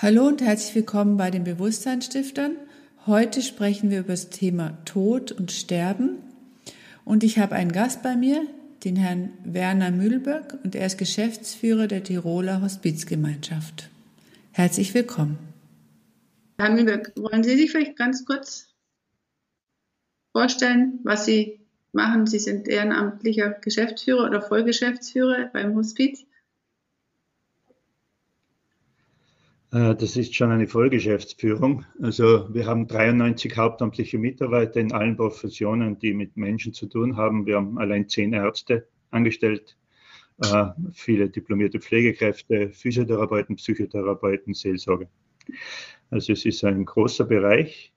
Hallo und herzlich willkommen bei den Bewusstseinsstiftern. Heute sprechen wir über das Thema Tod und Sterben. Und ich habe einen Gast bei mir, den Herrn Werner Mühlböck, und er ist Geschäftsführer der Tiroler Hospizgemeinschaft. Herzlich willkommen. Herr Mühlböck, wollen Sie sich vielleicht ganz kurz vorstellen, was Sie machen? Sie sind ehrenamtlicher Geschäftsführer oder Vollgeschäftsführer beim Hospiz. Äh, das ist schon eine Vollgeschäftsführung. Also wir haben 93 hauptamtliche Mitarbeiter in allen Professionen, die mit Menschen zu tun haben. Wir haben allein zehn Ärzte angestellt, äh, viele diplomierte Pflegekräfte, Physiotherapeuten, Psychotherapeuten, Seelsorger. Also es ist ein großer Bereich,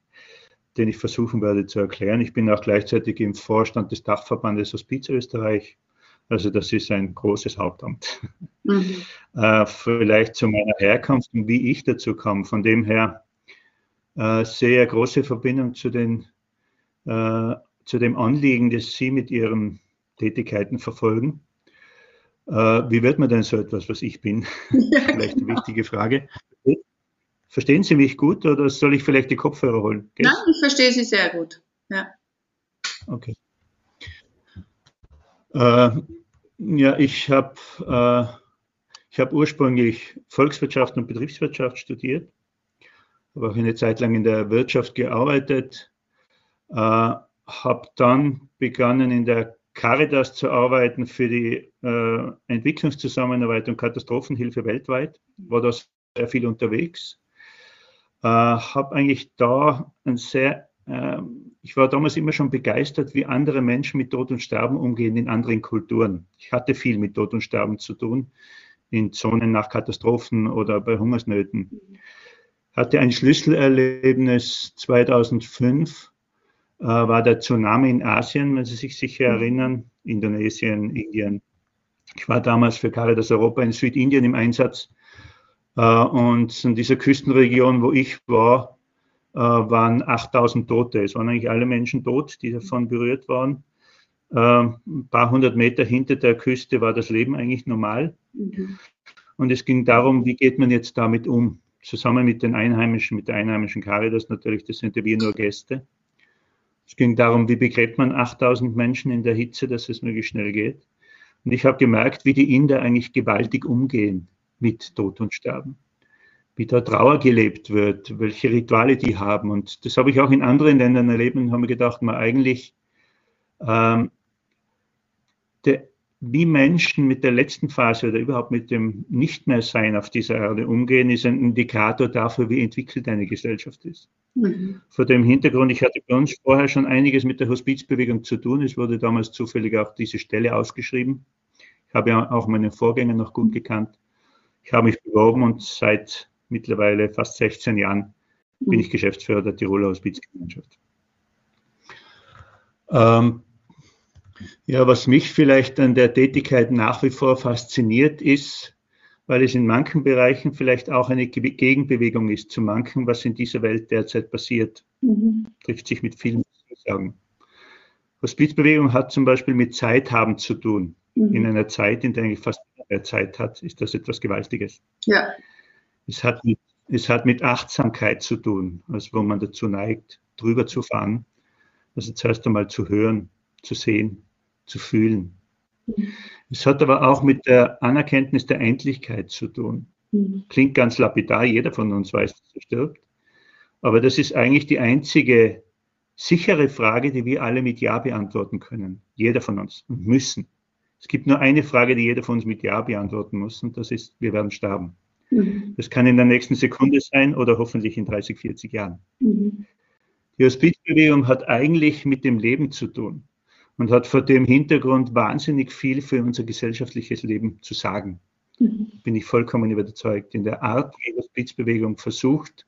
den ich versuchen werde zu erklären. Ich bin auch gleichzeitig im Vorstand des Dachverbandes Hospiz Österreich also das ist ein großes Hauptamt. Mhm. Äh, vielleicht zu meiner Herkunft und wie ich dazu kam. Von dem her äh, sehr große Verbindung zu, den, äh, zu dem Anliegen, das Sie mit Ihren Tätigkeiten verfolgen. Äh, wie wird man denn so etwas, was ich bin? Vielleicht eine wichtige Frage. Verstehen Sie mich gut oder soll ich vielleicht die Kopfhörer holen? Geht's? Nein, ich verstehe Sie sehr gut. Ja. Okay. Ja, ich habe äh, hab ursprünglich Volkswirtschaft und Betriebswirtschaft studiert, habe auch eine Zeit lang in der Wirtschaft gearbeitet, äh, habe dann begonnen in der Caritas zu arbeiten für die äh, Entwicklungszusammenarbeit und Katastrophenhilfe weltweit, war da sehr viel unterwegs, äh, habe eigentlich da ein sehr ich war damals immer schon begeistert, wie andere Menschen mit Tod und Sterben umgehen in anderen Kulturen. Ich hatte viel mit Tod und Sterben zu tun, in Zonen nach Katastrophen oder bei Hungersnöten. Hatte ein Schlüsselerlebnis 2005, äh, war der Tsunami in Asien, wenn Sie sich sicher erinnern, Indonesien, Indien. Ich war damals für Caritas Europa in Südindien im Einsatz. Äh, und in dieser Küstenregion, wo ich war, waren 8000 Tote. Es waren eigentlich alle Menschen tot, die davon berührt waren. Äh, ein paar hundert Meter hinter der Küste war das Leben eigentlich normal. Mhm. Und es ging darum, wie geht man jetzt damit um? Zusammen mit den Einheimischen, mit der einheimischen Caritas natürlich, das sind ja wir nur Gäste. Es ging darum, wie begräbt man 8000 Menschen in der Hitze, dass es möglichst schnell geht. Und ich habe gemerkt, wie die Inder eigentlich gewaltig umgehen mit Tod und Sterben wie da Trauer gelebt wird, welche Rituale die haben. Und das habe ich auch in anderen Ländern erlebt und habe mir gedacht, man eigentlich, ähm, der, wie Menschen mit der letzten Phase oder überhaupt mit dem Nicht-mehr-Sein auf dieser Erde umgehen, ist ein Indikator dafür, wie entwickelt eine Gesellschaft ist. Mhm. Vor dem Hintergrund, ich hatte bei uns vorher schon einiges mit der Hospizbewegung zu tun. Es wurde damals zufällig auch diese Stelle ausgeschrieben. Ich habe ja auch meinen Vorgänger noch gut gekannt. Ich habe mich beworben und seit mittlerweile fast 16 Jahren bin ich mhm. Geschäftsführer der Tiroler Hospizgemeinschaft. Ähm, ja, was mich vielleicht an der Tätigkeit nach wie vor fasziniert ist, weil es in manchen Bereichen vielleicht auch eine Gegenbewegung ist zu manchen, was in dieser Welt derzeit passiert. Mhm. Trifft sich mit vielen Sagen. Hospizbewegung hat zum Beispiel mit Zeit haben zu tun. Mhm. In einer Zeit, in der eigentlich fast mehr Zeit hat, ist das etwas Gewaltiges. Ja. Es hat mit, es hat mit Achtsamkeit zu tun, also wo man dazu neigt, drüber zu fahren. Also zuerst einmal zu hören, zu sehen, zu fühlen. Mhm. Es hat aber auch mit der Anerkenntnis der Endlichkeit zu tun. Mhm. Klingt ganz lapidar, jeder von uns weiß, dass er stirbt. Aber das ist eigentlich die einzige sichere Frage, die wir alle mit Ja beantworten können. Jeder von uns und müssen. Es gibt nur eine Frage, die jeder von uns mit Ja beantworten muss, und das ist, wir werden sterben. Mhm. Das kann in der nächsten Sekunde sein oder hoffentlich in 30, 40 Jahren. Mhm. Die Hospizbewegung hat eigentlich mit dem Leben zu tun und hat vor dem Hintergrund wahnsinnig viel für unser gesellschaftliches Leben zu sagen. Mhm. Bin ich vollkommen überzeugt. In der Art, wie die Hospizbewegung versucht,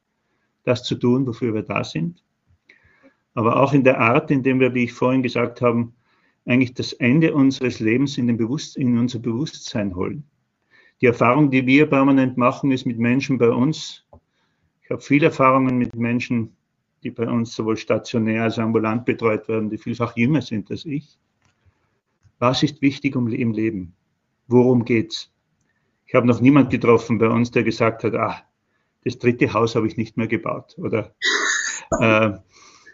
das zu tun, wofür wir da sind. Aber auch in der Art, in der wir, wie ich vorhin gesagt habe, eigentlich das Ende unseres Lebens in, in unser Bewusstsein holen. Die Erfahrung, die wir permanent machen, ist mit Menschen bei uns. Ich habe viele Erfahrungen mit Menschen, die bei uns sowohl stationär als ambulant betreut werden, die vielfach jünger sind als ich. Was ist wichtig im Leben? Worum geht's? Ich habe noch niemand getroffen bei uns, der gesagt hat, ah, das dritte Haus habe ich nicht mehr gebaut. Oder äh,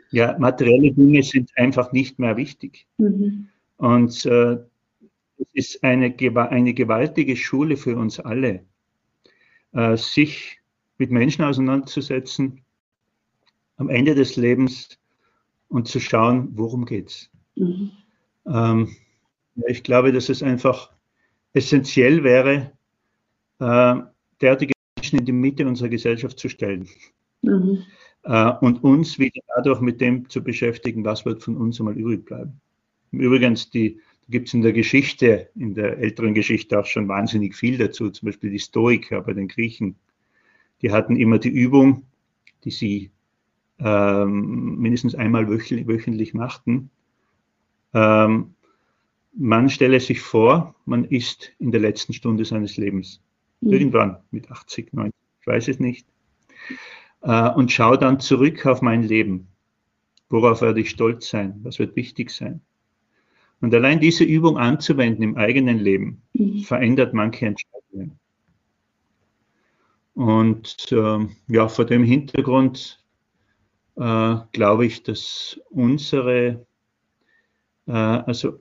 ja, materielle Dinge sind einfach nicht mehr wichtig. Mhm. Und äh, es ist eine, eine gewaltige Schule für uns alle, äh, sich mit Menschen auseinanderzusetzen am Ende des Lebens und zu schauen, worum geht's. Mhm. Ähm, ich glaube, dass es einfach essentiell wäre, äh, derartige Menschen in die Mitte unserer Gesellschaft zu stellen. Mhm. Äh, und uns wieder dadurch mit dem zu beschäftigen, was wird von uns einmal übrig bleiben. Übrigens, die gibt es in der Geschichte, in der älteren Geschichte auch schon wahnsinnig viel dazu. Zum Beispiel die Stoiker bei den Griechen. Die hatten immer die Übung, die sie ähm, mindestens einmal wöchentlich, machten. Ähm, man stelle sich vor, man ist in der letzten Stunde seines Lebens. Mhm. Irgendwann mit 80, 90, ich weiß es nicht. Äh, und schaue dann zurück auf mein Leben. Worauf werde ich stolz sein? Was wird wichtig sein? Und allein diese Übung anzuwenden im eigenen Leben mhm. verändert manche Entscheidungen. Und äh, ja, vor dem Hintergrund äh, glaube ich, dass unsere, äh, also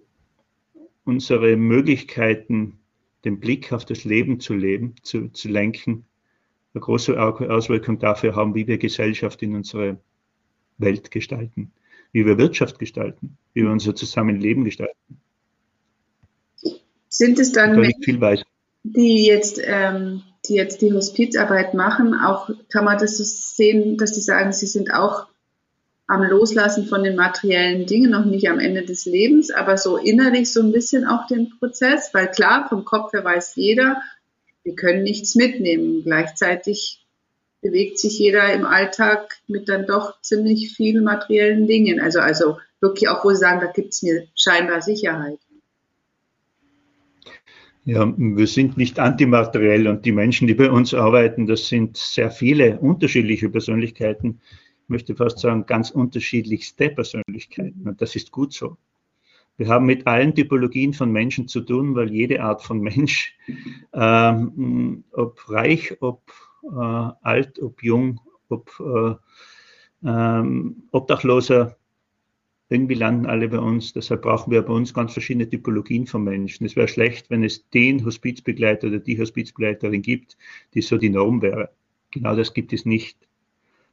unsere Möglichkeiten, den Blick auf das Leben zu leben, zu, zu lenken, eine große Auswirkung dafür haben, wie wir Gesellschaft in unserer Welt gestalten wie wir Wirtschaft gestalten, wie wir unser Zusammenleben gestalten. Sind es dann Menschen, die jetzt, ähm, die jetzt die Hospizarbeit machen, auch kann man das so sehen, dass die sagen, sie sind auch am Loslassen von den materiellen Dingen, noch nicht am Ende des Lebens, aber so innerlich so ein bisschen auch den Prozess, weil klar, vom Kopf her weiß jeder, wir können nichts mitnehmen. Gleichzeitig bewegt sich jeder im Alltag mit dann doch ziemlich vielen materiellen Dingen. Also, also wirklich auch, wo sie sagen, da gibt es mir scheinbar Sicherheit. Ja, wir sind nicht antimateriell und die Menschen, die bei uns arbeiten, das sind sehr viele unterschiedliche Persönlichkeiten. Ich möchte fast sagen, ganz unterschiedlichste Persönlichkeiten. Und das ist gut so. Wir haben mit allen Typologien von Menschen zu tun, weil jede Art von Mensch, ähm, ob reich, ob alt, ob jung, ob äh, ähm, Obdachloser, irgendwie landen alle bei uns. Deshalb brauchen wir bei uns ganz verschiedene Typologien von Menschen. Es wäre schlecht, wenn es den Hospizbegleiter oder die Hospizbegleiterin gibt, die so die Norm wäre. Genau das gibt es nicht.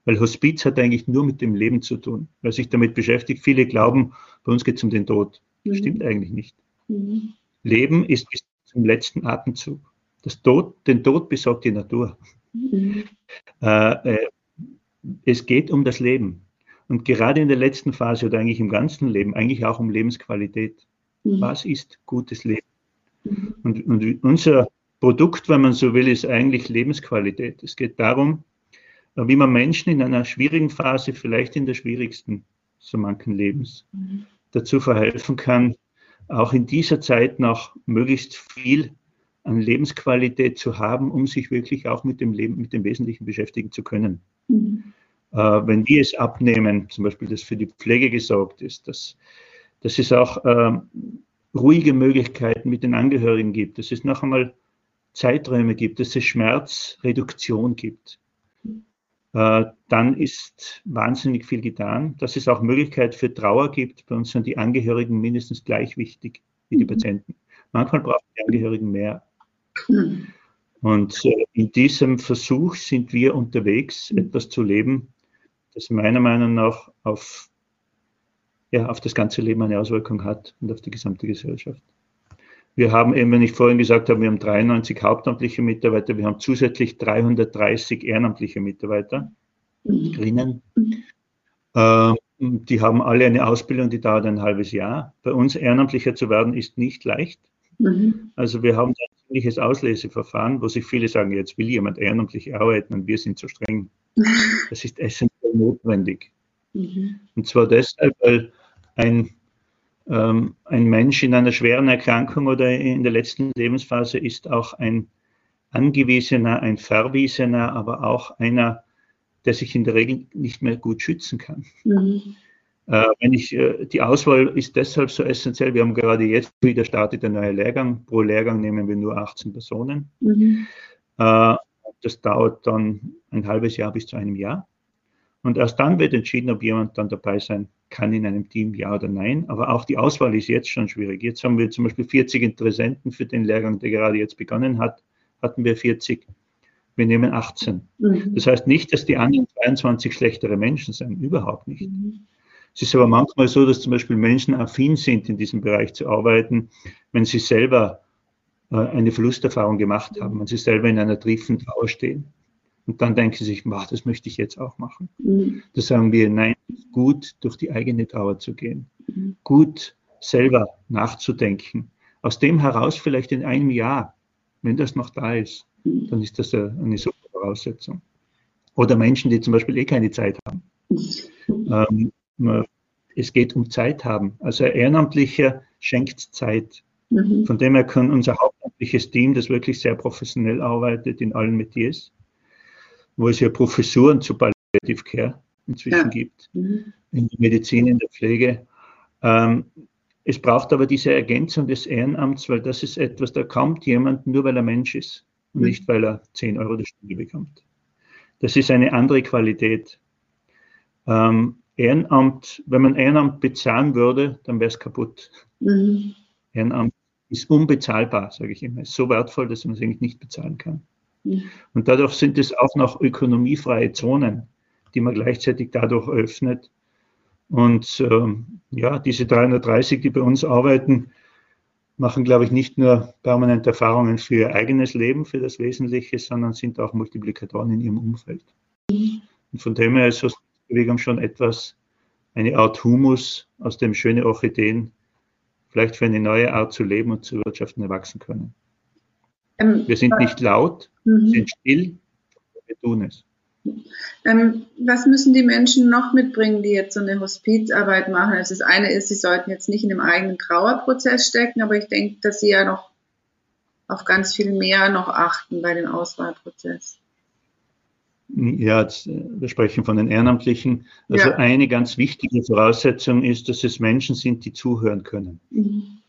Weil Hospiz hat eigentlich nur mit dem Leben zu tun. Wer sich damit beschäftigt, viele glauben, bei uns geht es um den Tod. Das mhm. stimmt eigentlich nicht. Mhm. Leben ist bis zum letzten Atemzug. Das Tod, den Tod besorgt die Natur. Mhm. Äh, es geht um das Leben. Und gerade in der letzten Phase oder eigentlich im ganzen Leben, eigentlich auch um Lebensqualität. Mhm. Was ist gutes Leben? Mhm. Und, und, unser Produkt, wenn man so will, ist eigentlich Lebensqualität. Es geht darum, wie man Menschen in einer schwierigen Phase, vielleicht in der schwierigsten so manchen Lebens, mhm. dazu verhelfen kann, auch in dieser Zeit noch möglichst viel an Lebensqualität zu haben, um sich wirklich auch mit dem Leben, mit dem Wesentlichen beschäftigen zu können. Mhm. Äh, wenn die es abnehmen, zum Beispiel, dass für die Pflege gesorgt ist, dass, dass es auch äh, ruhige Möglichkeiten mit den Angehörigen gibt, dass es noch einmal Zeiträume gibt, dass es Schmerzreduktion gibt, äh, dann ist wahnsinnig viel getan. Dass es auch Möglichkeit für Trauer gibt, bei uns sind die Angehörigen mindestens gleich wichtig wie die mhm. Patienten. Manchmal brauchen die Angehörigen mehr. Hm. Und in diesem Versuch sind wir unterwegs, hm. etwas zu leben, das meiner Meinung nach auf, ja, auf das ganze Leben eine Auswirkung hat und auf die gesamte Gesellschaft. Wir haben eben, wenn ich vorhin gesagt habe, wir haben 93 hauptamtliche Mitarbeiter, wir haben zusätzlich 330 ehrenamtliche Mitarbeiter drinnen. Äh, die haben alle eine Ausbildung, die dauert ein halbes Jahr. Bei uns ehrenamtlicher zu werden ist nicht leicht. Mhm. Also wir haben ein ziemliches Ausleseverfahren, wo sich viele sagen, jetzt will jemand ehrenamtlich arbeiten und wir sind zu streng. Das ist essentiell notwendig. Mhm. Und zwar deshalb, weil ein, ähm, ein Mensch in einer schweren Erkrankung oder in der letzten Lebensphase ist auch ein Angewiesener, ein Verwiesener, aber auch einer, der sich in der Regel nicht mehr gut schützen kann. Mhm. Äh, wenn ich, äh, die Auswahl ist deshalb so essentiell. Wir haben gerade jetzt wieder startet ein neuer Lehrgang. Pro Lehrgang nehmen wir nur 18 Personen. Mhm. Äh, das dauert dann ein halbes Jahr bis zu einem Jahr. Und erst dann wird entschieden, ob jemand dann dabei sein kann in einem Team, ja oder nein. Aber auch die Auswahl ist jetzt schon schwierig. Jetzt haben wir zum Beispiel 40 Interessenten für den Lehrgang, der gerade jetzt begonnen hat, hatten wir 40. Wir nehmen 18. Mhm. Das heißt nicht, dass die anderen 22 schlechtere Menschen sind, überhaupt nicht. Mhm. Es ist aber manchmal so, dass zum Beispiel Menschen affin sind, in diesem Bereich zu arbeiten, wenn sie selber äh, eine Verlusterfahrung gemacht haben, wenn sie selber in einer triefenden Trauer stehen. Und dann denken sie sich, das möchte ich jetzt auch machen. Mhm. Da sagen wir, nein, gut durch die eigene Trauer zu gehen, mhm. gut selber nachzudenken. Aus dem heraus vielleicht in einem Jahr, wenn das noch da ist, mhm. dann ist das eine super Voraussetzung. Oder Menschen, die zum Beispiel eh keine Zeit haben. Mhm. Ähm, es geht um Zeit haben. Also ein Ehrenamtlicher schenkt Zeit. Mhm. Von dem her kann unser hauptamtliches Team, das wirklich sehr professionell arbeitet in allen Metiers, wo es ja Professuren zu Palliative Care inzwischen ja. gibt, mhm. in der Medizin, in der Pflege. Ähm, es braucht aber diese Ergänzung des Ehrenamts, weil das ist etwas, da kommt jemand nur, weil er Mensch ist und mhm. nicht, weil er 10 Euro die Stunde bekommt. Das ist eine andere Qualität. Ähm, Ehrenamt, wenn man Ehrenamt bezahlen würde, dann wäre es kaputt. Mhm. Ehrenamt ist unbezahlbar, sage ich immer. Ist so wertvoll, dass man es eigentlich nicht bezahlen kann. Mhm. Und dadurch sind es auch noch ökonomiefreie Zonen, die man gleichzeitig dadurch öffnet. Und ähm, ja, diese 330, die bei uns arbeiten, machen, glaube ich, nicht nur permanent Erfahrungen für ihr eigenes Leben, für das Wesentliche, sondern sind auch Multiplikatoren in ihrem Umfeld. Mhm. Und von dem her ist so Bewegung schon etwas, eine Art Humus, aus dem schöne Orchideen vielleicht für eine neue Art zu leben und zu wirtschaften erwachsen können. Ähm, wir sind nicht laut, mhm. sind still, wir tun es. Ähm, was müssen die Menschen noch mitbringen, die jetzt so eine Hospizarbeit machen? Also das eine ist, sie sollten jetzt nicht in einem eigenen Trauerprozess stecken, aber ich denke, dass sie ja noch auf ganz viel mehr noch achten bei dem Auswahlprozess. Ja, äh, wir sprechen von den Ehrenamtlichen. Also ja. eine ganz wichtige Voraussetzung ist, dass es Menschen sind, die zuhören können. Mhm.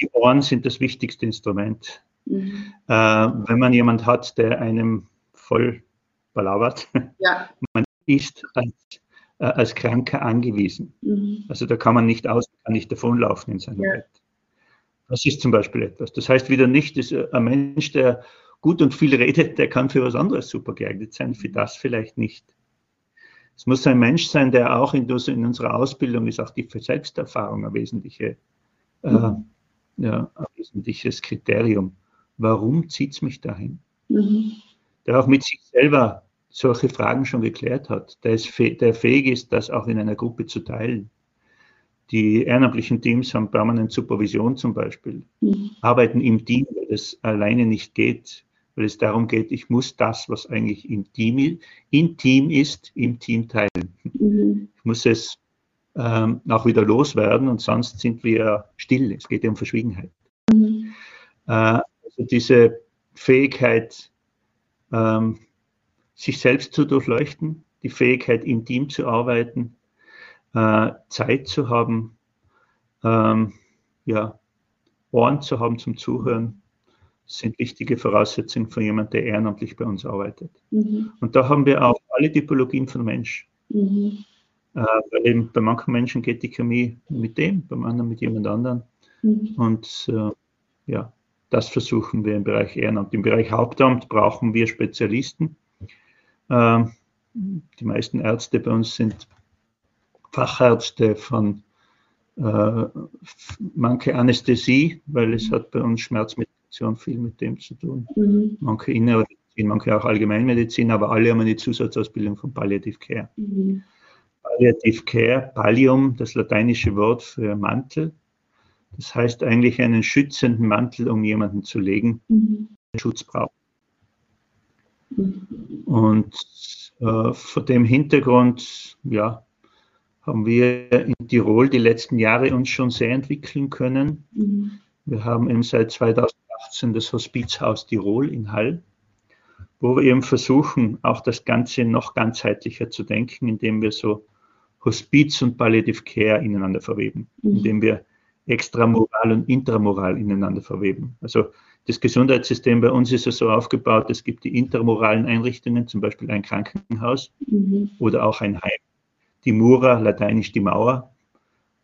Die Ohren sind das wichtigste Instrument. Mhm. Äh, wenn man jemand hat, der einem voll balabert, ja. man ist als, äh, als Kranker angewiesen. Mhm. Also da kann man nicht aus, kann nicht davonlaufen in seinem ja. Bett. Das ist zum Beispiel etwas. Das heißt wieder nicht, dass ein Mensch, der gut und viel redet, der kann für was anderes super geeignet sein, für das vielleicht nicht. Es muss ein Mensch sein, der auch in, in unserer Ausbildung ist auch die Selbsterfahrung ein, wesentliche, äh, mhm. äh, ja, ein wesentliches Kriterium. Warum zieht es mich dahin? Mhm. Der auch mit sich selber solche Fragen schon geklärt hat, der, ist, der fähig ist, das auch in einer Gruppe zu teilen. Die ehrenamtlichen Teams haben permanent Supervision zum Beispiel, mhm. arbeiten im Team, weil es alleine nicht geht weil es darum geht, ich muss das, was eigentlich im Team, intim ist, im Team teilen. Mhm. Ich muss es ähm, auch wieder loswerden und sonst sind wir still. Es geht ja um Verschwiegenheit. Mhm. Äh, also diese Fähigkeit, ähm, sich selbst zu durchleuchten, die Fähigkeit, im Team zu arbeiten, äh, Zeit zu haben, ähm, ja, Ohren zu haben zum Zuhören, sind wichtige Voraussetzungen für jemanden, der ehrenamtlich bei uns arbeitet. Mhm. Und da haben wir auch alle Typologien von Mensch. Mhm. Äh, weil eben bei manchen Menschen geht die Chemie mit dem, beim anderen mit jemand anderem. Mhm. Und äh, ja, das versuchen wir im Bereich Ehrenamt. Im Bereich Hauptamt brauchen wir Spezialisten. Äh, die meisten Ärzte bei uns sind Fachärzte von äh, manche Anästhesie, weil es hat bei uns Schmerzmittel Kommunikation viel mit dem zu tun. Mhm. Manche innere Medizin, manche auch Allgemeinmedizin, aber alle haben eine Zusatzausbildung von Palliative Care. Mhm. Palliative Care, Pallium, das lateinische Wort für Mantel. Das heißt eigentlich einen schützenden Mantel, um jemanden zu legen, mhm. der Schutz braucht. Mhm. Und äh, vor dem Hintergrund, ja, haben wir in Tirol die letzten Jahre uns schon sehr entwickeln können. Mhm. Wir haben eben seit 2000 2018 das Hospizhaus Tirol in Hall, wo wir eben versuchen, auch das Ganze noch ganzheitlicher zu denken, indem wir so Hospiz und Palliative Care ineinander verweben, mhm. indem wir Extramoral und Intramoral ineinander verweben. Also das Gesundheitssystem bei uns ist ja so aufgebaut, es gibt die intermoralen Einrichtungen, zum Beispiel ein Krankenhaus mhm. oder auch ein Heim. Die Mura, lateinisch die Mauer.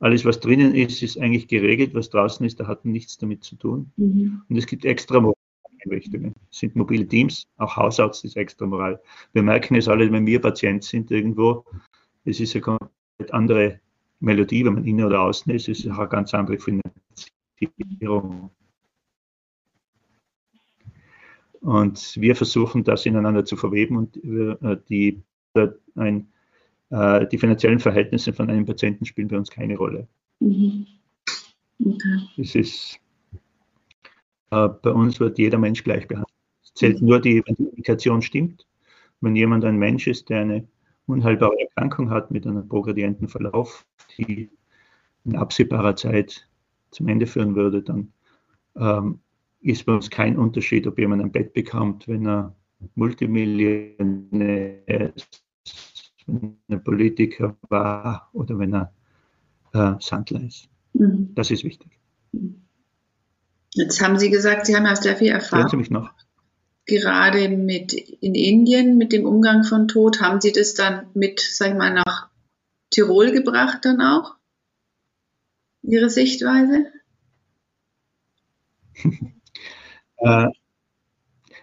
Alles, was drinnen ist, ist eigentlich geregelt. Was draußen ist, da hat nichts damit zu tun. Mhm. Und es gibt extramorale Einrichtungen. Es sind mobile Teams, auch Hausarzt ist extramoral. Wir merken es alle, wenn wir Patient sind irgendwo. Es ist eine komplett andere Melodie, wenn man innen oder außen ist. Es ist auch eine ganz andere Finanzierung. Und wir versuchen das ineinander zu verweben und äh, die, ein, äh, die finanziellen Verhältnisse von einem Patienten spielen bei uns keine Rolle. Mhm. Okay. Es ist, äh, bei uns wird jeder Mensch gleich behandelt. Es zählt nur die, wenn die Indikation stimmt. Wenn jemand ein Mensch ist, der eine unheilbare Erkrankung hat mit einem progredienten Verlauf, die in absehbarer Zeit zum Ende führen würde, dann ähm, ist bei uns kein Unterschied, ob jemand ein Bett bekommt, wenn er Multimillionär ist, wenn er Politiker war oder wenn er äh, Sandler ist. Mhm. Das ist wichtig. Jetzt haben Sie gesagt, Sie haben ja sehr viel Erfahrung. Sie mich noch? Gerade mit in Indien mit dem Umgang von Tod, haben Sie das dann mit, sag ich mal, nach Tirol gebracht dann auch? Ihre Sichtweise? Äh,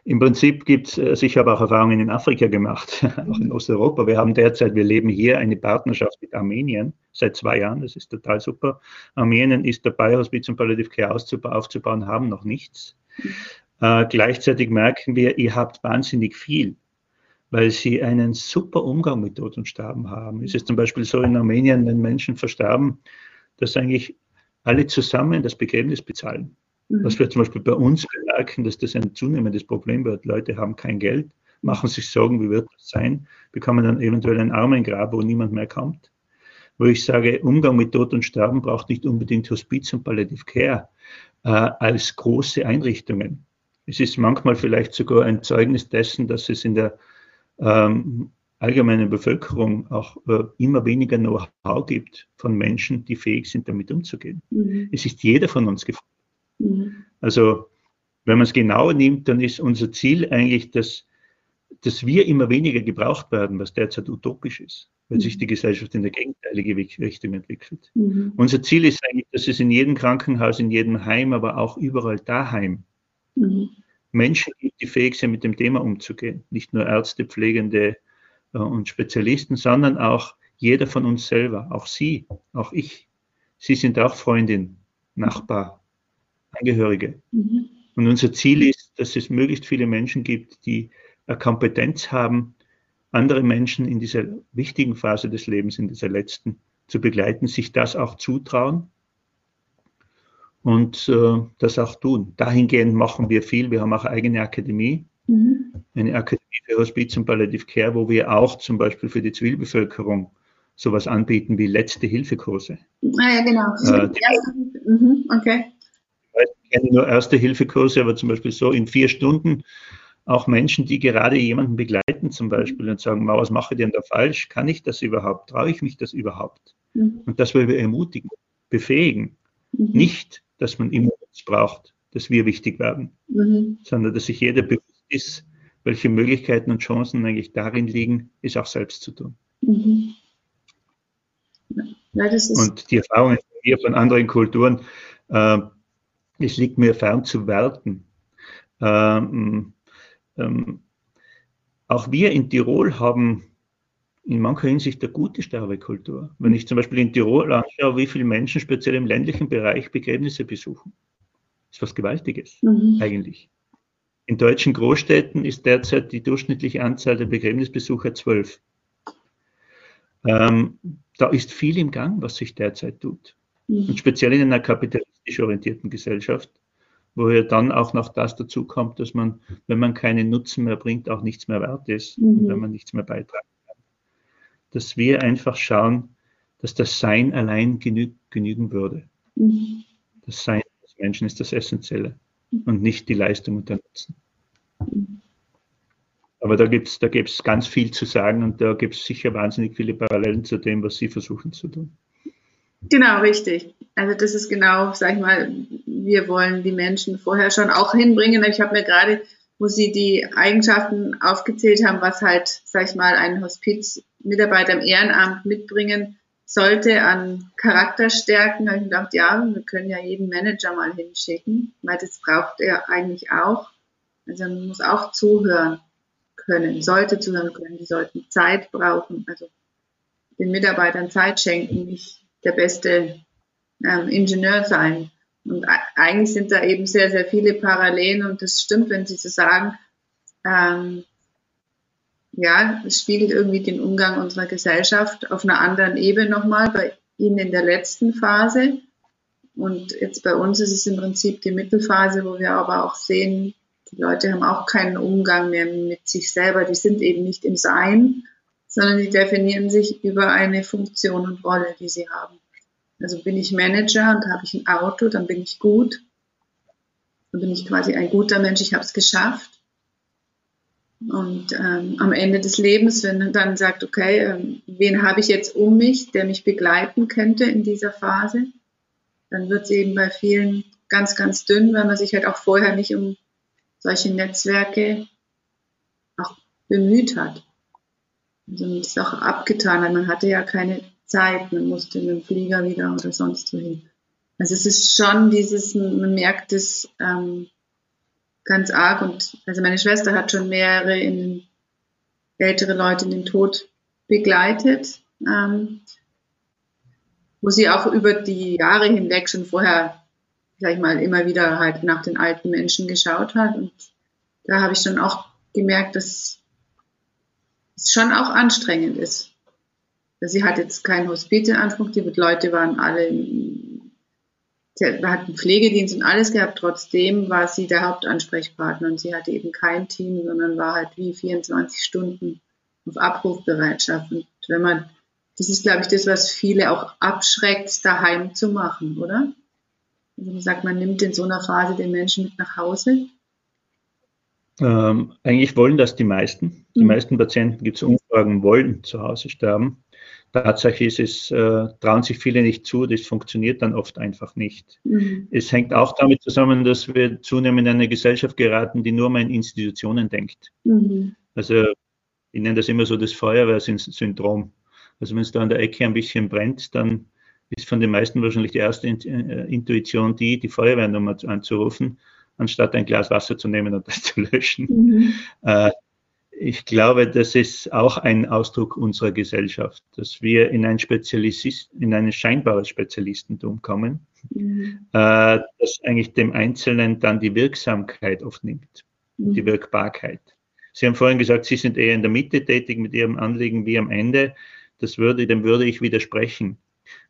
Im Prinzip gibt es, also ich habe auch Erfahrungen in Afrika gemacht, auch in Osteuropa. Wir haben derzeit, wir leben hier eine Partnerschaft mit Armenien seit zwei Jahren, das ist total super. Armenien ist dabei, Hospiz und Palliative Care aufzubauen, haben noch nichts. Äh, gleichzeitig merken wir, ihr habt wahnsinnig viel, weil sie einen super Umgang mit Tod und Sterben haben. Es ist zum Beispiel so in Armenien, wenn Menschen verstarben, dass eigentlich alle zusammen das Begräbnis bezahlen. Mhm. Was wir zum Beispiel bei uns bemerken, dass das ein zunehmendes Problem wird. Leute haben kein Geld, machen sich Sorgen, wie wird das sein, bekommen dann eventuell ein Armengrab, wo niemand mehr kommt. Wo ich sage, Umgang mit Tod und Sterben braucht nicht unbedingt Hospiz und Palliative Care äh, als große Einrichtungen. Es ist manchmal vielleicht sogar ein Zeugnis dessen, dass es in der ähm, allgemeinen Bevölkerung auch äh, immer weniger Know-how gibt von Menschen, die fähig sind, damit umzugehen. Mhm. Es ist jeder von uns gefragt. Mhm. Also wenn man es genau nimmt, dann ist unser Ziel eigentlich, dass, dass wir immer weniger gebraucht werden, was derzeit utopisch ist, weil mhm. sich die Gesellschaft in der gegenteilige Richtung entwickelt. Mhm. Unser Ziel ist eigentlich, dass es in jedem Krankenhaus, in jedem Heim, aber auch überall daheim mhm. Menschen gibt, die fähig sind, mit dem Thema umzugehen. Nicht nur Ärzte, Pflegende äh, und Spezialisten, sondern auch jeder von uns selber, auch Sie, auch ich. Sie sind auch Freundin, Nachbar, Angehörige. Mhm. Und unser Ziel ist, dass es möglichst viele Menschen gibt, die eine Kompetenz haben, andere Menschen in dieser wichtigen Phase des Lebens, in dieser letzten, zu begleiten, sich das auch zutrauen und äh, das auch tun. Dahingehend machen wir viel. Wir haben auch eine eigene Akademie, mhm. eine Akademie für Hospiz und Palliative Care, wo wir auch zum Beispiel für die Zivilbevölkerung sowas anbieten wie letzte Hilfekurse. Ah ja, genau. Äh, mhm, okay ich kenne nur Erste-Hilfe-Kurse, aber zum Beispiel so in vier Stunden auch Menschen, die gerade jemanden begleiten zum Beispiel und sagen, was mache ich denn da falsch? Kann ich das überhaupt? Traue ich mich das überhaupt? Mhm. Und das wollen wir ermutigen, befähigen. Mhm. Nicht, dass man immer uns braucht, dass wir wichtig werden, mhm. sondern dass sich jeder bewusst ist, welche Möglichkeiten und Chancen eigentlich darin liegen, es auch selbst zu tun. Mhm. Ja, und die Erfahrungen hier von anderen Kulturen, äh, es liegt mir fern zu werten. Ähm, ähm, auch wir in Tirol haben in mancher Hinsicht eine gute Sterbekultur. Wenn ich zum Beispiel in Tirol anschaue, wie viele Menschen speziell im ländlichen Bereich Begräbnisse besuchen, ist was Gewaltiges mhm. eigentlich. In deutschen Großstädten ist derzeit die durchschnittliche Anzahl der Begräbnisbesucher zwölf. Ähm, da ist viel im Gang, was sich derzeit tut. Mhm. Und speziell in einer kapitalistisch orientierten Gesellschaft, wo ja dann auch noch das dazu kommt, dass man, wenn man keinen Nutzen mehr bringt, auch nichts mehr wert ist mhm. und wenn man nichts mehr beitragen kann. Dass wir einfach schauen, dass das Sein allein genü genügen würde. Mhm. Das Sein des Menschen ist das Essentielle und nicht die Leistung und der Nutzen. Mhm. Aber da gibt es da gibt's ganz viel zu sagen und da gibt es sicher wahnsinnig viele Parallelen zu dem, was Sie versuchen zu tun. Genau, richtig. also das ist genau, sag ich mal, wir wollen die Menschen vorher schon auch hinbringen. Ich habe mir gerade, wo Sie die Eigenschaften aufgezählt haben, was halt, sag ich mal, ein Hospizmitarbeiter im Ehrenamt mitbringen sollte an Charakterstärken, habe ich gedacht, ja, wir können ja jeden Manager mal hinschicken, weil das braucht er eigentlich auch. Also man muss auch zuhören können, sollte zuhören können, die sollten Zeit brauchen, also den Mitarbeitern Zeit schenken, nicht der beste ähm, Ingenieur sein. Und eigentlich sind da eben sehr, sehr viele Parallelen und das stimmt, wenn Sie so sagen, ähm, ja, es spiegelt irgendwie den Umgang unserer Gesellschaft auf einer anderen Ebene nochmal, bei Ihnen in der letzten Phase. Und jetzt bei uns ist es im Prinzip die Mittelphase, wo wir aber auch sehen, die Leute haben auch keinen Umgang mehr mit sich selber. Die sind eben nicht im Sein, sondern die definieren sich über eine Funktion und Rolle, die sie haben. Also bin ich Manager und habe ich ein Auto, dann bin ich gut. Dann bin ich quasi ein guter Mensch, ich habe es geschafft. Und ähm, am Ende des Lebens, wenn man dann sagt, okay, ähm, wen habe ich jetzt um mich, der mich begleiten könnte in dieser Phase, dann wird es eben bei vielen ganz, ganz dünn, weil man sich halt auch vorher nicht um solche Netzwerke auch bemüht hat. Man ist auch abgetan, weil man hatte ja keine Zeit, man musste mit dem Flieger wieder oder sonst wohin. Also es ist schon dieses, man merkt es, ähm, ganz arg. Und also meine Schwester hat schon mehrere in, ältere Leute in den Tod begleitet, ähm, wo sie auch über die Jahre hinweg schon vorher, sag ich mal, immer wieder halt nach den alten Menschen geschaut hat. Und da habe ich schon auch gemerkt, dass schon auch anstrengend ist. Sie hat jetzt keinen Hospiz in Anspruch, die Leute waren alle sie hat einen Pflegedienst und alles gehabt, trotzdem war sie der Hauptansprechpartner und sie hatte eben kein Team, sondern war halt wie 24 Stunden auf Abrufbereitschaft. Und wenn man, das ist, glaube ich, das, was viele auch abschreckt, daheim zu machen, oder? Also man sagt, man nimmt in so einer Phase den Menschen mit nach Hause. Ähm, eigentlich wollen das die meisten. Die mhm. meisten Patienten gibt es Umfragen, wollen zu Hause sterben. Tatsache ist es, äh, trauen sich viele nicht zu, das funktioniert dann oft einfach nicht. Mhm. Es hängt auch damit zusammen, dass wir zunehmend in eine Gesellschaft geraten, die nur mal in Institutionen denkt. Mhm. Also ich nenne das immer so das Feuerwehrsyndrom. Also wenn es da an der Ecke ein bisschen brennt, dann ist von den meisten wahrscheinlich die erste äh, Intuition die, die Feuerwehrnummer anzurufen, anstatt ein Glas Wasser zu nehmen und das zu löschen. Mhm. Äh, ich glaube, das ist auch ein Ausdruck unserer Gesellschaft, dass wir in ein, Spezialist, in ein scheinbares Spezialistentum kommen, mhm. äh, das eigentlich dem Einzelnen dann die Wirksamkeit oft nimmt, mhm. die Wirkbarkeit. Sie haben vorhin gesagt, Sie sind eher in der Mitte tätig mit Ihrem Anliegen wie am Ende. Das würde, dem würde ich widersprechen.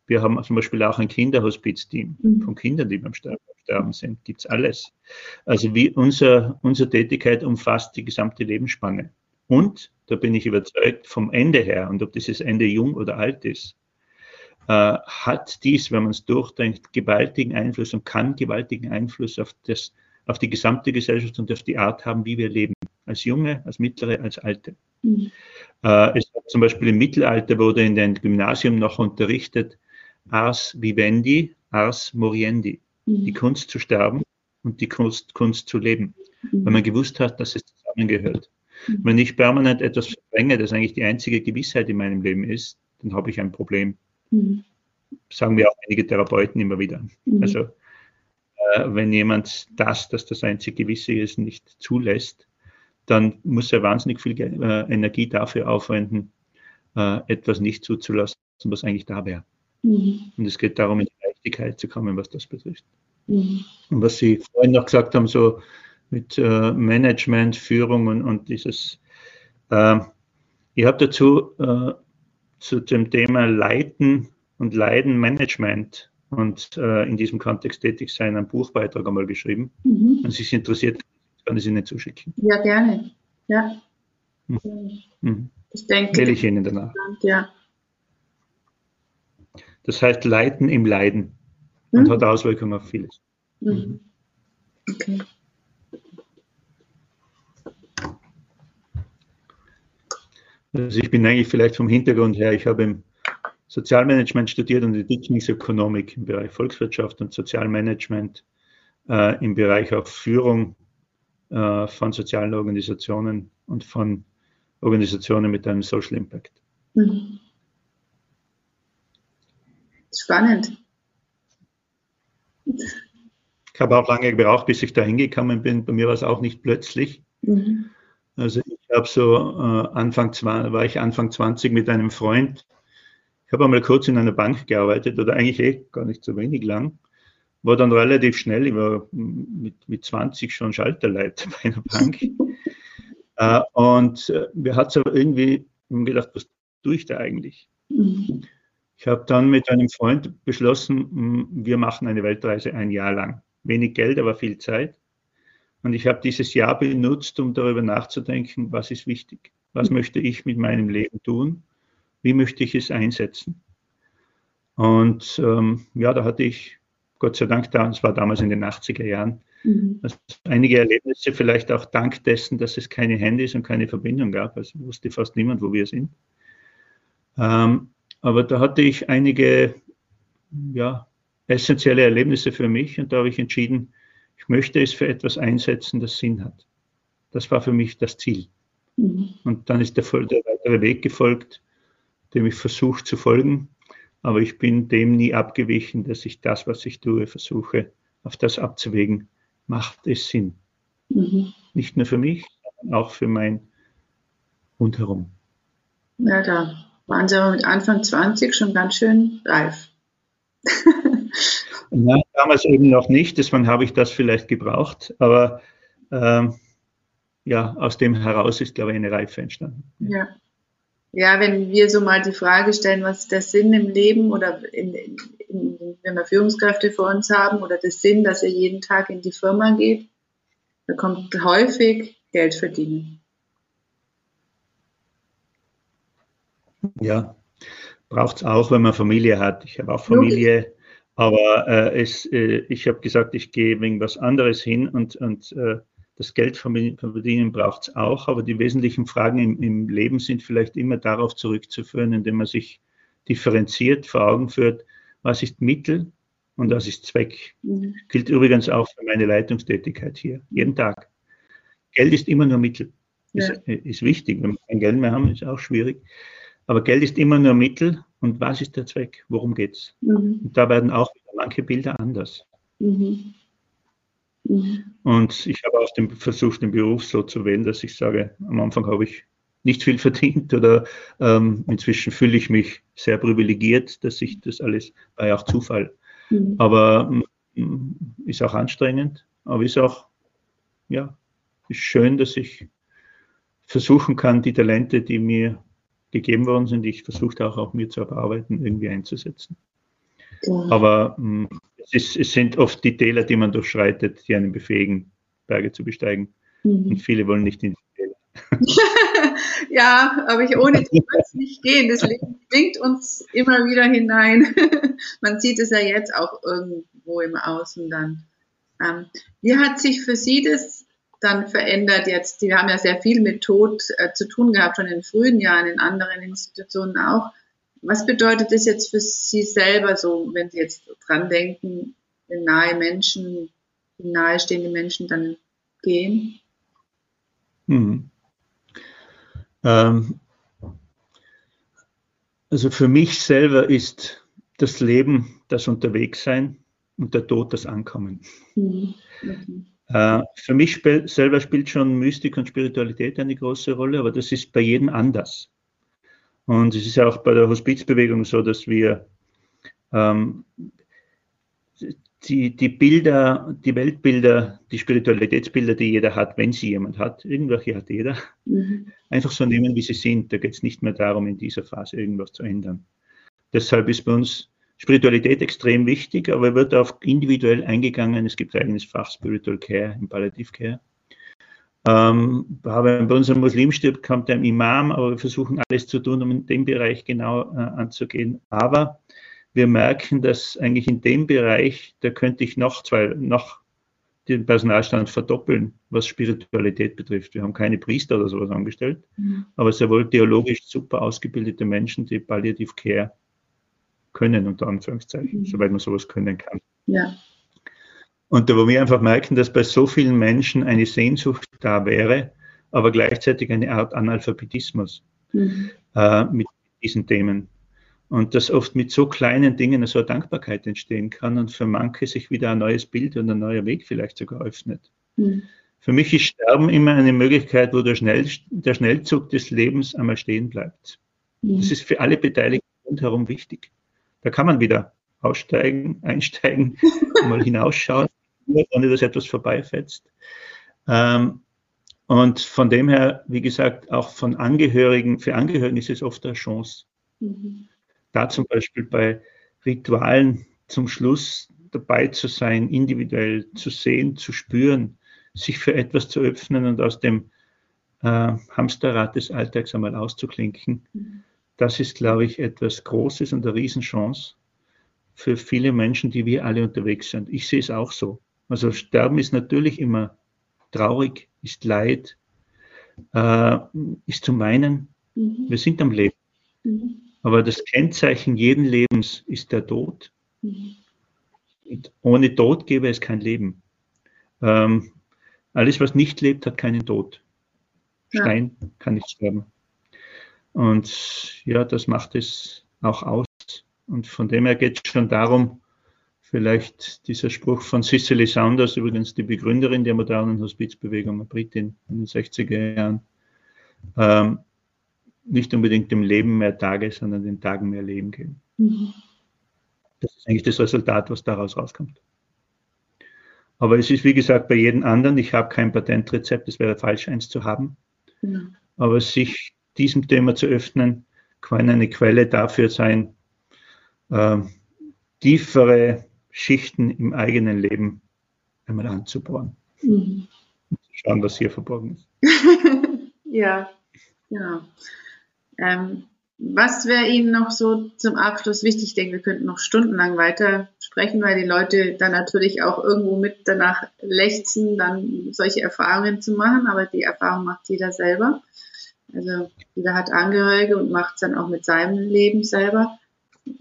Wir haben zum Beispiel auch ein Kinderhospizteam mhm. von Kindern, die beim Sterben sind. Gibt es alles. Also wie unser, unsere Tätigkeit umfasst die gesamte Lebensspanne. Und, da bin ich überzeugt, vom Ende her, und ob dieses Ende jung oder alt ist, äh, hat dies, wenn man es durchdenkt, gewaltigen Einfluss und kann gewaltigen Einfluss auf, das, auf die gesamte Gesellschaft und auf die Art haben, wie wir leben. Als Junge, als Mittlere, als Alte. Mhm. Äh, es zum Beispiel im Mittelalter wurde in dem Gymnasium noch unterrichtet, Ars vivendi, Ars moriendi. Mhm. Die Kunst zu sterben und die Kunst, Kunst zu leben. Mhm. Weil man gewusst hat, dass es zusammengehört. Mhm. Wenn ich permanent etwas verdränge, das eigentlich die einzige Gewissheit in meinem Leben ist, dann habe ich ein Problem. Mhm. Sagen wir auch einige Therapeuten immer wieder. Mhm. Also äh, wenn jemand das, dass das einzige Gewisse ist, nicht zulässt, dann muss er wahnsinnig viel äh, Energie dafür aufwenden, äh, etwas nicht zuzulassen, was eigentlich da wäre. Mhm. Und es geht darum, in die Leichtigkeit zu kommen, was das betrifft. Mhm. Und was Sie vorhin noch gesagt haben, so mit äh, Management, Führung und, und dieses. Äh, ich habe dazu äh, zu dem Thema Leiten und Leiden-Management und äh, in diesem Kontext tätig sein einen Buchbeitrag einmal geschrieben. Mhm. Wenn Sie sich interessiert, kann ich Ihnen zuschicken. Ja, gerne. Ja. Mhm. mhm. Ich denke. Will ich Ihnen danach. Ja. Das heißt Leiten im Leiden und mhm. hat Auswirkungen auf vieles. Mhm. Okay. Also ich bin eigentlich vielleicht vom Hintergrund her, ich habe im Sozialmanagement studiert und Entwicklungsökonomik im Bereich Volkswirtschaft und Sozialmanagement äh, im Bereich auch Führung äh, von sozialen Organisationen und von Organisationen mit einem Social Impact. Mhm. Spannend. Ich habe auch lange gebraucht, bis ich da hingekommen bin. Bei mir war es auch nicht plötzlich. Mhm. Also ich habe so äh, Anfang war ich Anfang 20 mit einem Freund. Ich habe einmal kurz in einer Bank gearbeitet oder eigentlich eh gar nicht so wenig lang. War dann relativ schnell, ich war mit, mit 20 schon Schalterleiter bei einer Bank. äh, und äh, wir hat es aber irgendwie gedacht, was tue ich da eigentlich? Mhm. Ich habe dann mit einem Freund beschlossen, wir machen eine Weltreise ein Jahr lang. Wenig Geld, aber viel Zeit. Und ich habe dieses Jahr benutzt, um darüber nachzudenken, was ist wichtig? Was möchte ich mit meinem Leben tun? Wie möchte ich es einsetzen? Und ähm, ja, da hatte ich Gott sei Dank, da, das war damals in den 80er Jahren, mhm. also einige Erlebnisse, vielleicht auch dank dessen, dass es keine Handys und keine Verbindung gab. Also wusste fast niemand, wo wir sind. Ähm, aber da hatte ich einige ja, essentielle Erlebnisse für mich und da habe ich entschieden, ich möchte es für etwas einsetzen, das Sinn hat. Das war für mich das Ziel. Mhm. Und dann ist der, der weitere Weg gefolgt, dem ich versuche zu folgen. Aber ich bin dem nie abgewichen, dass ich das, was ich tue, versuche, auf das abzuwägen. Macht es Sinn? Mhm. Nicht nur für mich, sondern auch für mein Rundherum. Ja, da waren Sie aber mit Anfang 20 schon ganz schön reif. Nein, damals eben noch nicht, deswegen habe ich das vielleicht gebraucht, aber ähm, ja, aus dem heraus ist, glaube ich, eine Reife entstanden. Ja. Ja, wenn wir so mal die Frage stellen, was ist der Sinn im Leben oder in, in, in, wenn wir Führungskräfte vor uns haben oder der Sinn, dass er jeden Tag in die Firma geht, da kommt häufig Geld verdienen. Ja, braucht es auch, wenn man Familie hat. Ich habe auch Familie, aber äh, es, äh, ich habe gesagt, ich gehe wegen was anderes hin und, und äh, das Geld verdienen braucht es auch, aber die wesentlichen Fragen im, im, Leben sind vielleicht immer darauf zurückzuführen, indem man sich differenziert vor Augen führt, was ist Mittel und was ist Zweck. Mhm. Gilt übrigens auch für meine Leitungstätigkeit hier, jeden Tag. Geld ist immer nur Mittel. Ja. Ist, ist wichtig. Wenn wir kein Geld mehr haben, ist auch schwierig. Aber Geld ist immer nur Mittel. Und was ist der Zweck? Worum geht es? Mhm. Und da werden auch manche Bilder anders. Mhm. Mhm. Und ich habe auch den, versucht, den Beruf so zu wählen, dass ich sage, am Anfang habe ich nicht viel verdient oder ähm, inzwischen fühle ich mich sehr privilegiert, dass ich das alles, war ja auch Zufall. Mhm. Aber ähm, ist auch anstrengend, aber ist auch, ja, ist schön, dass ich versuchen kann, die Talente, die mir gegeben worden sind, ich versuche auch auf mir zu arbeiten, irgendwie einzusetzen. Ja. Aber mh, hm, es, ist, es, sind oft die Täler, die man durchschreitet, die einen befähigen, Berge zu besteigen. Mhm. Und viele wollen nicht in die Täler. ja, aber ich ohne die wird es nicht gehen. Das Leben zwingt uns immer wieder hinein. man sieht es ja jetzt auch irgendwo im Außen dann. Ähm, wie hat sich für Sie das dann verändert jetzt? Sie haben ja sehr viel mit Tod äh, zu tun gehabt, schon in frühen Jahren, in anderen Institutionen auch. Was bedeutet das jetzt für Sie selber so, wenn Sie jetzt dran denken, wenn nahe Menschen, nahestehende Menschen dann gehen? Hm. Ähm, also für mich selber ist das Leben das Unterwegssein und der Tod das Ankommen. Mhm. Okay. Äh, für mich sp selber spielt schon Mystik und Spiritualität eine große Rolle, aber das ist bei jedem anders. Und es ist ja auch bei der Hospizbewegung so, dass wir ähm, die, die Bilder, die Weltbilder, die Spiritualitätsbilder, die jeder hat, wenn sie jemand hat, irgendwelche hat jeder, mhm. einfach so nehmen, wie sie sind. Da geht es nicht mehr darum, in dieser Phase irgendwas zu ändern. Deshalb ist bei uns Spiritualität extrem wichtig, aber wird auch individuell eingegangen. Es gibt ein eigenes Fach Spiritual Care im Palliative Care. Ähm, bei unserem Muslim stirbt, kommt ein Imam, aber wir versuchen alles zu tun, um in dem Bereich genau äh, anzugehen. Aber wir merken, dass eigentlich in dem Bereich, da könnte ich noch zwei, noch den Personalstand verdoppeln, was Spiritualität betrifft. Wir haben keine Priester oder sowas angestellt, mhm. aber sehr wohl theologisch super ausgebildete Menschen, die Palliative Care können, unter Anführungszeichen, mhm. soweit man sowas können kann. Ja. Und da wo wir einfach merken, dass bei so vielen Menschen eine Sehnsucht da wäre, aber gleichzeitig eine Art Analphabetismus mhm. äh, mit diesen Themen. Und dass oft mit so kleinen Dingen so eine Dankbarkeit entstehen kann und für manche sich wieder ein neues Bild und ein neuer Weg vielleicht sogar öffnet. Mhm. Für mich ist Sterben immer eine Möglichkeit, wo der, Schnell, der Schnellzug des Lebens einmal stehen bleibt. Mhm. Das ist für alle Beteiligten rundherum wichtig. Da kann man wieder aussteigen, einsteigen, mal hinausschauen, ohne dass etwas vorbeifetzt. Ähm, und von dem her, wie gesagt, auch von Angehörigen, für Angehörigen ist es oft eine Chance. Mhm. Da zum Beispiel bei Ritualen zum Schluss dabei zu sein, individuell zu sehen, zu spüren, sich für etwas zu öffnen und aus dem äh, Hamsterrad des Alltags einmal auszuklinken. Mhm. Das ist, glaube ich, etwas Großes und eine Riesenchance für viele Menschen, die wir alle unterwegs sind. Ich sehe es auch so. Also Sterben ist natürlich immer traurig, ist Leid, äh, ist zu meinen. Mhm. Wir sind am Leben. Mhm. Aber das Kennzeichen jeden Lebens ist der Tod. Mhm. Ohne Tod gäbe es kein Leben. Ähm, alles, was nicht lebt, hat keinen Tod. Stein ja. kann nicht sterben. Und ja, das macht es auch aus. Und von dem her geht es schon darum, vielleicht dieser Spruch von Cicely Saunders, übrigens die Begründerin der modernen Hospizbewegung, eine Britin in den 60er Jahren, ähm, nicht unbedingt dem Leben mehr Tage, sondern den Tagen mehr Leben geben. Mhm. Das ist eigentlich das Resultat, was daraus rauskommt. Aber es ist, wie gesagt, bei jedem anderen, ich habe kein Patentrezept, es wäre falsch, eins zu haben. Ja. Aber sich diesem Thema zu öffnen, kann eine Quelle dafür sein, äh, tiefere Schichten im eigenen Leben einmal anzubauen. Mhm. Schauen, was hier verborgen ist. ja, genau. Ähm, was wäre Ihnen noch so zum Abschluss wichtig? Ich denke, wir könnten noch stundenlang weiter sprechen, weil die Leute dann natürlich auch irgendwo mit danach lechzen, dann solche Erfahrungen zu machen. Aber die Erfahrung macht jeder selber. Also jeder hat Angehörige und macht es dann auch mit seinem Leben selber.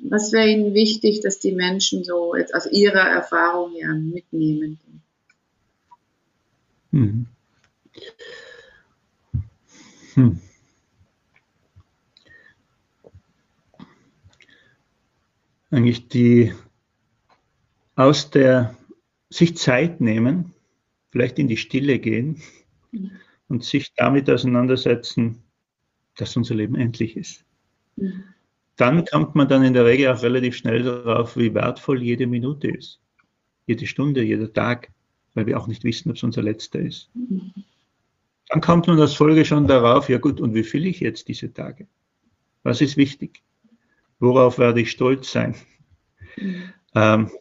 Was wäre Ihnen wichtig, dass die Menschen so jetzt aus ihrer Erfahrung her mitnehmen? Hm. Hm. eigentlich die aus der sich Zeit nehmen, vielleicht in die Stille gehen mhm. Und sich damit auseinandersetzen, dass unser Leben endlich ist. Mhm. Dann kommt man dann in der Regel auch relativ schnell darauf, wie wertvoll jede Minute ist. Jede Stunde, jeder Tag, weil wir auch nicht wissen, ob es unser letzter ist. Mhm. Dann kommt man als Folge schon darauf, ja gut, und wie fülle ich jetzt diese Tage? Was ist wichtig? Worauf werde ich stolz sein? Mhm. Ähm,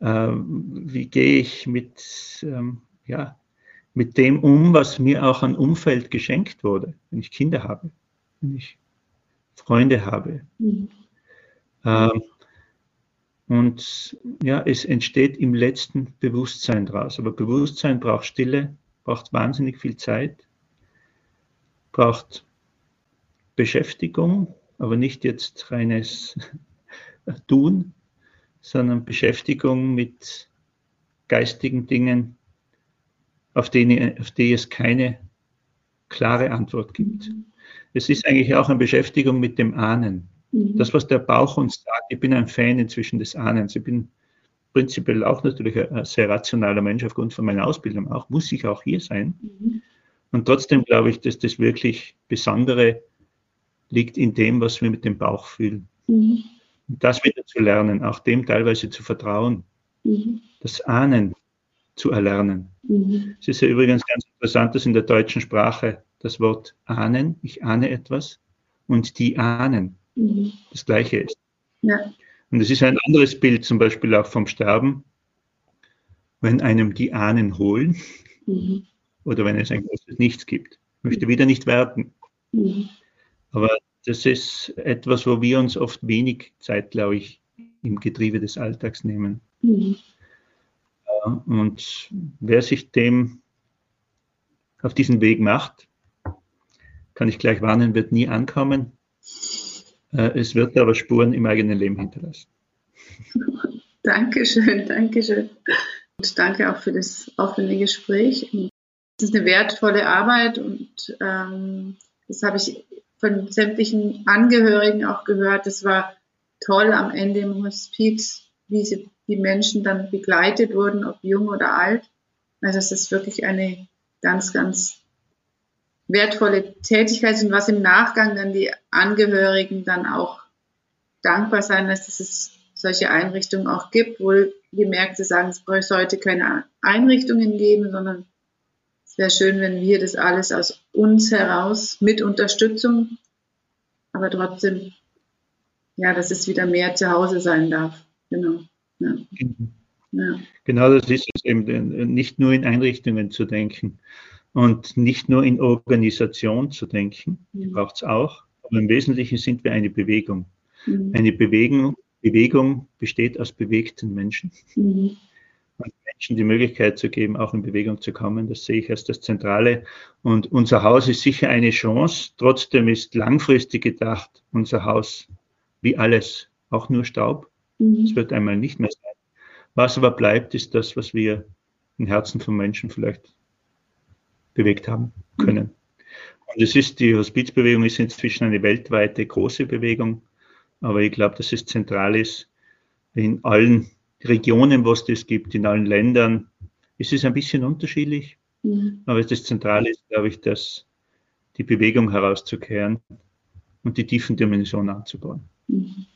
ähm, wie gehe ich mit, ähm, ja, mit dem um, was mir auch an Umfeld geschenkt wurde, wenn ich Kinder habe, wenn ich Freunde habe. Mhm. Ähm, und ja, es entsteht im letzten Bewusstsein draus. Aber Bewusstsein braucht Stille, braucht wahnsinnig viel Zeit, braucht Beschäftigung, aber nicht jetzt reines Tun, sondern Beschäftigung mit geistigen Dingen, auf die, auf die es keine klare Antwort gibt. Es ist eigentlich auch eine Beschäftigung mit dem Ahnen. Mhm. Das, was der Bauch uns sagt, ich bin ein Fan inzwischen des Ahnens. Ich bin prinzipiell auch natürlich ein sehr rationaler Mensch aufgrund von meiner Ausbildung auch, muss ich auch hier sein. Mhm. Und trotzdem glaube ich, dass das wirklich Besondere liegt in dem, was wir mit dem Bauch fühlen. Mhm. Und das wieder zu lernen, auch dem teilweise zu vertrauen, das Ahnen zu erlernen. Mhm. Es ist ja übrigens ganz interessant, dass in der deutschen Sprache das Wort ahnen, ich ahne etwas, und die ahnen, mhm. das gleiche ist. Ja. Und es ist ein anderes Bild zum Beispiel auch vom Sterben, wenn einem die Ahnen holen mhm. oder wenn es ein großes Nichts gibt. Ich möchte wieder nicht werten. Mhm. Aber das ist etwas, wo wir uns oft wenig Zeit, glaube ich, im Getriebe des Alltags nehmen. Und wer sich dem auf diesen Weg macht, kann ich gleich warnen, wird nie ankommen. Äh, es wird aber Spuren im eigenen Leben hinterlassen. Dankeschön, Dankeschön. Und danke auch für das offene Gespräch. Es ist eine wertvolle Arbeit und ähm, das habe ich von sämtlichen Angehörigen auch gehört. Das war toll am Ende im Hospiz, wie sie, die Menschen dann begleitet wurden, ob jung oder alt. Also es ist wirklich eine ganz, ganz wertvolle Tätigkeit und was im Nachgang dann die Angehörigen dann auch dankbar sein, dass es solche Einrichtungen auch gibt. Wohl gemerkt, sie sagen, es sollte keine Einrichtungen geben, sondern es wäre schön, wenn wir das alles aus uns heraus mit Unterstützung, aber trotzdem, ja, dass es wieder mehr zu Hause sein darf. Genau. Ja. Ja. Genau das ist es eben, nicht nur in Einrichtungen zu denken und nicht nur in Organisation zu denken, die mhm. braucht es auch, aber im Wesentlichen sind wir eine Bewegung. Mhm. Eine Bewegung, Bewegung besteht aus bewegten Menschen. Mhm. Und Menschen die Möglichkeit zu geben, auch in Bewegung zu kommen, das sehe ich als das Zentrale. Und unser Haus ist sicher eine Chance. Trotzdem ist langfristig gedacht unser Haus wie alles auch nur Staub. Mhm. Es wird einmal nicht mehr sein. Was aber bleibt, ist das, was wir im Herzen von Menschen vielleicht bewegt haben können. Und es ist, die Hospizbewegung ist inzwischen eine weltweite große Bewegung. Aber ich glaube, dass es zentral ist in allen Regionen, wo es das gibt, in allen Ländern. Es ist ein bisschen unterschiedlich, mhm. aber das Zentrale ist, glaube ich, dass die Bewegung herauszukehren und die tiefen Dimensionen anzubauen. Mhm.